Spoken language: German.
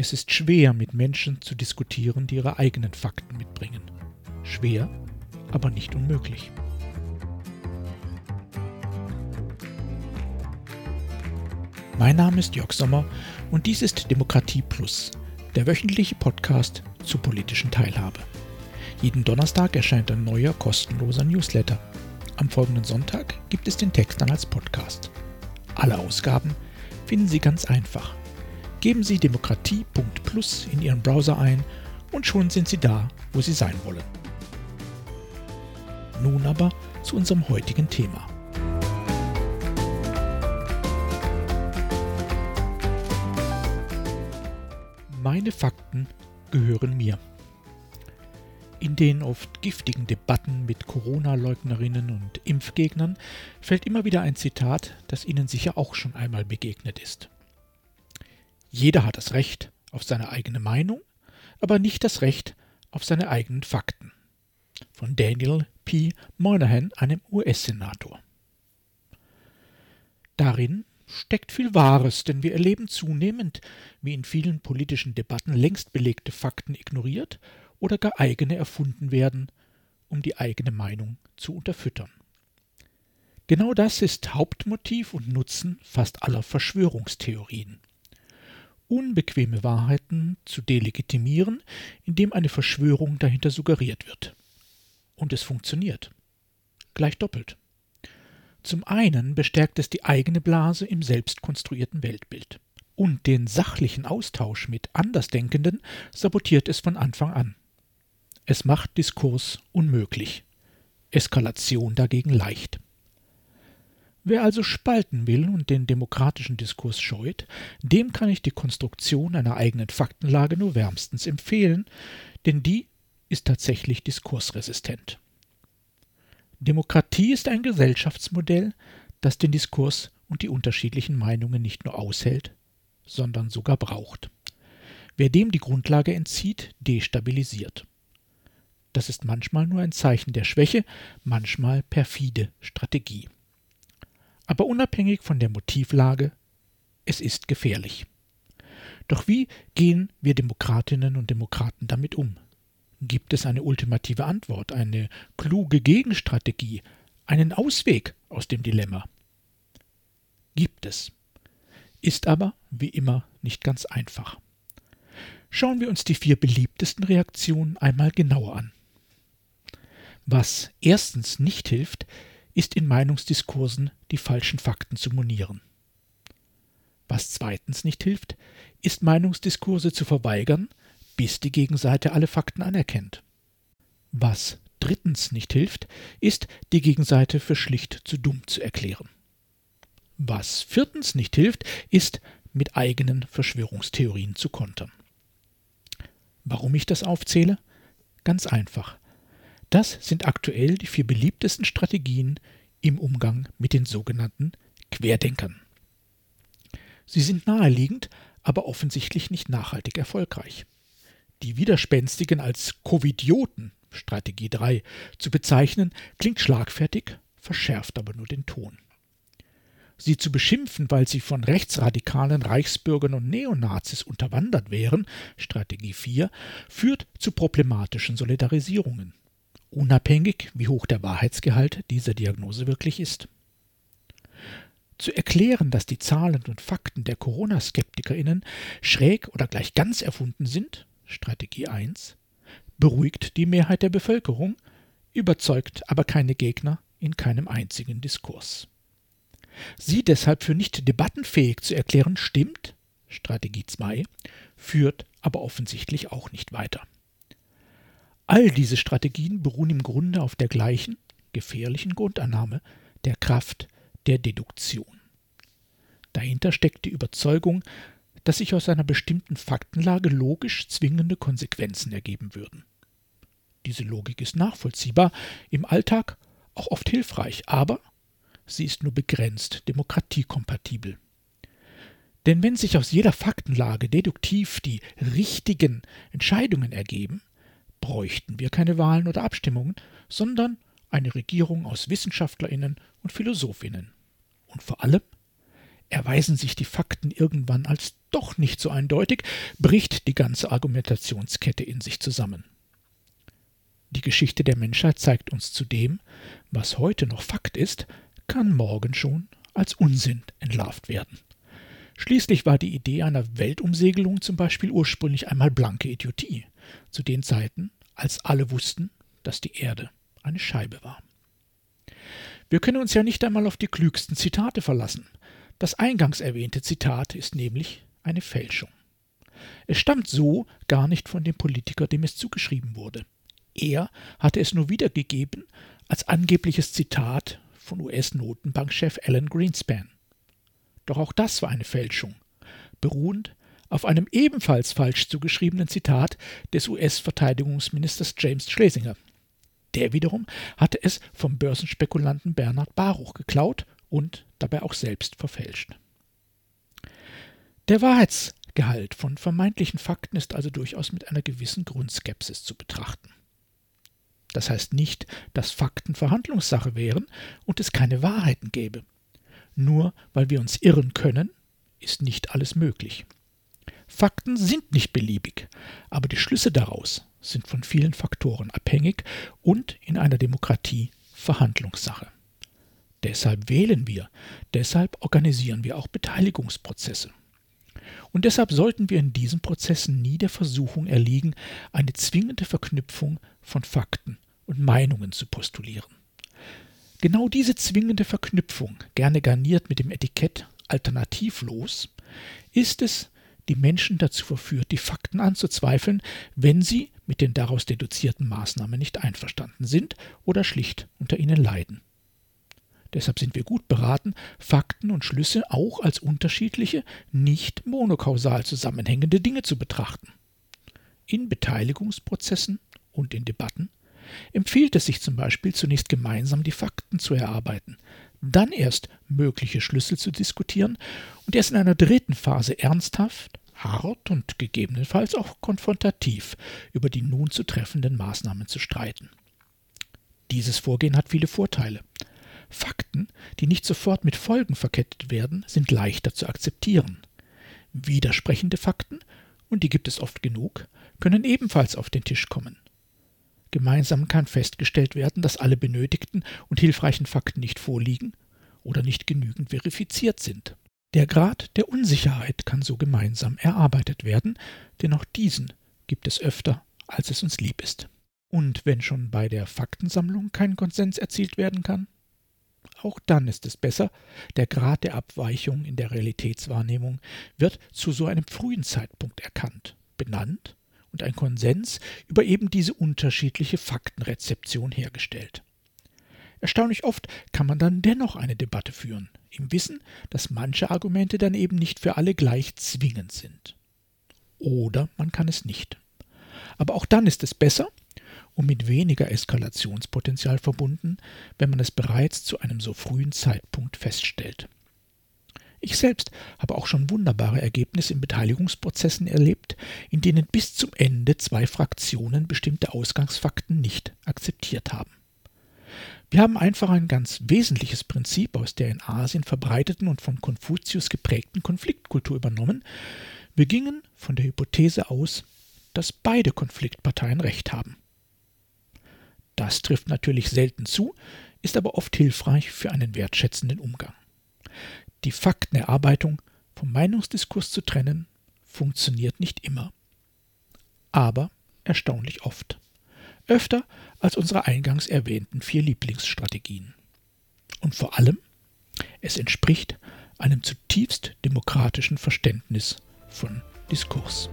Es ist schwer, mit Menschen zu diskutieren, die ihre eigenen Fakten mitbringen. Schwer, aber nicht unmöglich. Mein Name ist Jörg Sommer und dies ist Demokratie Plus, der wöchentliche Podcast zur politischen Teilhabe. Jeden Donnerstag erscheint ein neuer kostenloser Newsletter. Am folgenden Sonntag gibt es den Text dann als Podcast. Alle Ausgaben finden Sie ganz einfach. Geben Sie demokratie.plus in Ihren Browser ein und schon sind Sie da, wo Sie sein wollen. Nun aber zu unserem heutigen Thema. Meine Fakten gehören mir. In den oft giftigen Debatten mit Corona-Leugnerinnen und Impfgegnern fällt immer wieder ein Zitat, das Ihnen sicher auch schon einmal begegnet ist. Jeder hat das Recht auf seine eigene Meinung, aber nicht das Recht auf seine eigenen Fakten. Von Daniel P. Moynihan, einem US-Senator. Darin steckt viel Wahres, denn wir erleben zunehmend, wie in vielen politischen Debatten längst belegte Fakten ignoriert oder gar eigene erfunden werden, um die eigene Meinung zu unterfüttern. Genau das ist Hauptmotiv und Nutzen fast aller Verschwörungstheorien. Unbequeme Wahrheiten zu delegitimieren, indem eine Verschwörung dahinter suggeriert wird. Und es funktioniert. Gleich doppelt. Zum einen bestärkt es die eigene Blase im selbst konstruierten Weltbild. Und den sachlichen Austausch mit Andersdenkenden sabotiert es von Anfang an. Es macht Diskurs unmöglich, Eskalation dagegen leicht. Wer also spalten will und den demokratischen Diskurs scheut, dem kann ich die Konstruktion einer eigenen Faktenlage nur wärmstens empfehlen, denn die ist tatsächlich diskursresistent. Demokratie ist ein Gesellschaftsmodell, das den Diskurs und die unterschiedlichen Meinungen nicht nur aushält, sondern sogar braucht. Wer dem die Grundlage entzieht, destabilisiert. Das ist manchmal nur ein Zeichen der Schwäche, manchmal perfide Strategie. Aber unabhängig von der Motivlage, es ist gefährlich. Doch wie gehen wir Demokratinnen und Demokraten damit um? Gibt es eine ultimative Antwort, eine kluge Gegenstrategie, einen Ausweg aus dem Dilemma? Gibt es. Ist aber, wie immer, nicht ganz einfach. Schauen wir uns die vier beliebtesten Reaktionen einmal genauer an. Was erstens nicht hilft, ist in Meinungsdiskursen die falschen Fakten zu monieren. Was zweitens nicht hilft, ist Meinungsdiskurse zu verweigern, bis die Gegenseite alle Fakten anerkennt. Was drittens nicht hilft, ist, die Gegenseite für schlicht zu dumm zu erklären. Was viertens nicht hilft, ist, mit eigenen Verschwörungstheorien zu kontern. Warum ich das aufzähle? Ganz einfach. Das sind aktuell die vier beliebtesten Strategien im Umgang mit den sogenannten Querdenkern. Sie sind naheliegend, aber offensichtlich nicht nachhaltig erfolgreich. Die Widerspenstigen als Covidioten, Strategie 3, zu bezeichnen, klingt schlagfertig, verschärft aber nur den Ton. Sie zu beschimpfen, weil sie von rechtsradikalen Reichsbürgern und Neonazis unterwandert wären, Strategie 4, führt zu problematischen Solidarisierungen unabhängig, wie hoch der Wahrheitsgehalt dieser Diagnose wirklich ist. Zu erklären, dass die Zahlen und Fakten der Corona-SkeptikerInnen schräg oder gleich ganz erfunden sind, Strategie 1, beruhigt die Mehrheit der Bevölkerung, überzeugt aber keine Gegner in keinem einzigen Diskurs. Sie deshalb für nicht debattenfähig zu erklären, stimmt, Strategie 2, führt aber offensichtlich auch nicht weiter. All diese Strategien beruhen im Grunde auf der gleichen, gefährlichen Grundannahme der Kraft der Deduktion. Dahinter steckt die Überzeugung, dass sich aus einer bestimmten Faktenlage logisch zwingende Konsequenzen ergeben würden. Diese Logik ist nachvollziehbar, im Alltag auch oft hilfreich, aber sie ist nur begrenzt demokratiekompatibel. Denn wenn sich aus jeder Faktenlage deduktiv die richtigen Entscheidungen ergeben, bräuchten wir keine Wahlen oder Abstimmungen, sondern eine Regierung aus Wissenschaftlerinnen und Philosophinnen. Und vor allem, erweisen sich die Fakten irgendwann als doch nicht so eindeutig, bricht die ganze Argumentationskette in sich zusammen. Die Geschichte der Menschheit zeigt uns zudem, was heute noch Fakt ist, kann morgen schon als Unsinn entlarvt werden. Schließlich war die Idee einer Weltumsegelung zum Beispiel ursprünglich einmal blanke Idiotie, zu den Zeiten, als alle wussten, dass die Erde eine Scheibe war. Wir können uns ja nicht einmal auf die klügsten Zitate verlassen. Das eingangs erwähnte Zitat ist nämlich eine Fälschung. Es stammt so gar nicht von dem Politiker, dem es zugeschrieben wurde. Er hatte es nur wiedergegeben als angebliches Zitat von US-Notenbankchef Alan Greenspan. Doch auch das war eine Fälschung, beruhend auf einem ebenfalls falsch zugeschriebenen Zitat des US-Verteidigungsministers James Schlesinger. Der wiederum hatte es vom Börsenspekulanten Bernhard Baruch geklaut und dabei auch selbst verfälscht. Der Wahrheitsgehalt von vermeintlichen Fakten ist also durchaus mit einer gewissen Grundskepsis zu betrachten. Das heißt nicht, dass Fakten Verhandlungssache wären und es keine Wahrheiten gäbe. Nur weil wir uns irren können, ist nicht alles möglich. Fakten sind nicht beliebig, aber die Schlüsse daraus sind von vielen Faktoren abhängig und in einer Demokratie Verhandlungssache. Deshalb wählen wir, deshalb organisieren wir auch Beteiligungsprozesse. Und deshalb sollten wir in diesen Prozessen nie der Versuchung erliegen, eine zwingende Verknüpfung von Fakten und Meinungen zu postulieren. Genau diese zwingende Verknüpfung, gerne garniert mit dem Etikett alternativlos, ist es, die Menschen dazu verführt, die Fakten anzuzweifeln, wenn sie mit den daraus deduzierten Maßnahmen nicht einverstanden sind oder schlicht unter ihnen leiden. Deshalb sind wir gut beraten, Fakten und Schlüsse auch als unterschiedliche, nicht monokausal zusammenhängende Dinge zu betrachten. In Beteiligungsprozessen und in Debatten empfiehlt es sich zum Beispiel zunächst gemeinsam die Fakten zu erarbeiten, dann erst mögliche Schlüssel zu diskutieren und erst in einer dritten Phase ernsthaft, hart und gegebenenfalls auch konfrontativ über die nun zu treffenden Maßnahmen zu streiten. Dieses Vorgehen hat viele Vorteile. Fakten, die nicht sofort mit Folgen verkettet werden, sind leichter zu akzeptieren. Widersprechende Fakten, und die gibt es oft genug, können ebenfalls auf den Tisch kommen. Gemeinsam kann festgestellt werden, dass alle benötigten und hilfreichen Fakten nicht vorliegen oder nicht genügend verifiziert sind. Der Grad der Unsicherheit kann so gemeinsam erarbeitet werden, denn auch diesen gibt es öfter, als es uns lieb ist. Und wenn schon bei der Faktensammlung kein Konsens erzielt werden kann, auch dann ist es besser, der Grad der Abweichung in der Realitätswahrnehmung wird zu so einem frühen Zeitpunkt erkannt, benannt und ein Konsens über eben diese unterschiedliche Faktenrezeption hergestellt. Erstaunlich oft kann man dann dennoch eine Debatte führen, im Wissen, dass manche Argumente dann eben nicht für alle gleich zwingend sind. Oder man kann es nicht. Aber auch dann ist es besser und mit weniger Eskalationspotenzial verbunden, wenn man es bereits zu einem so frühen Zeitpunkt feststellt. Ich selbst habe auch schon wunderbare Ergebnisse in Beteiligungsprozessen erlebt, in denen bis zum Ende zwei Fraktionen bestimmte Ausgangsfakten nicht akzeptiert haben. Wir haben einfach ein ganz wesentliches Prinzip aus der in Asien verbreiteten und von Konfuzius geprägten Konfliktkultur übernommen. Wir gingen von der Hypothese aus, dass beide Konfliktparteien Recht haben. Das trifft natürlich selten zu, ist aber oft hilfreich für einen wertschätzenden Umgang. Die Faktenerarbeitung vom Meinungsdiskurs zu trennen, funktioniert nicht immer. Aber erstaunlich oft. Öfter als unsere eingangs erwähnten vier Lieblingsstrategien. Und vor allem, es entspricht einem zutiefst demokratischen Verständnis von Diskurs.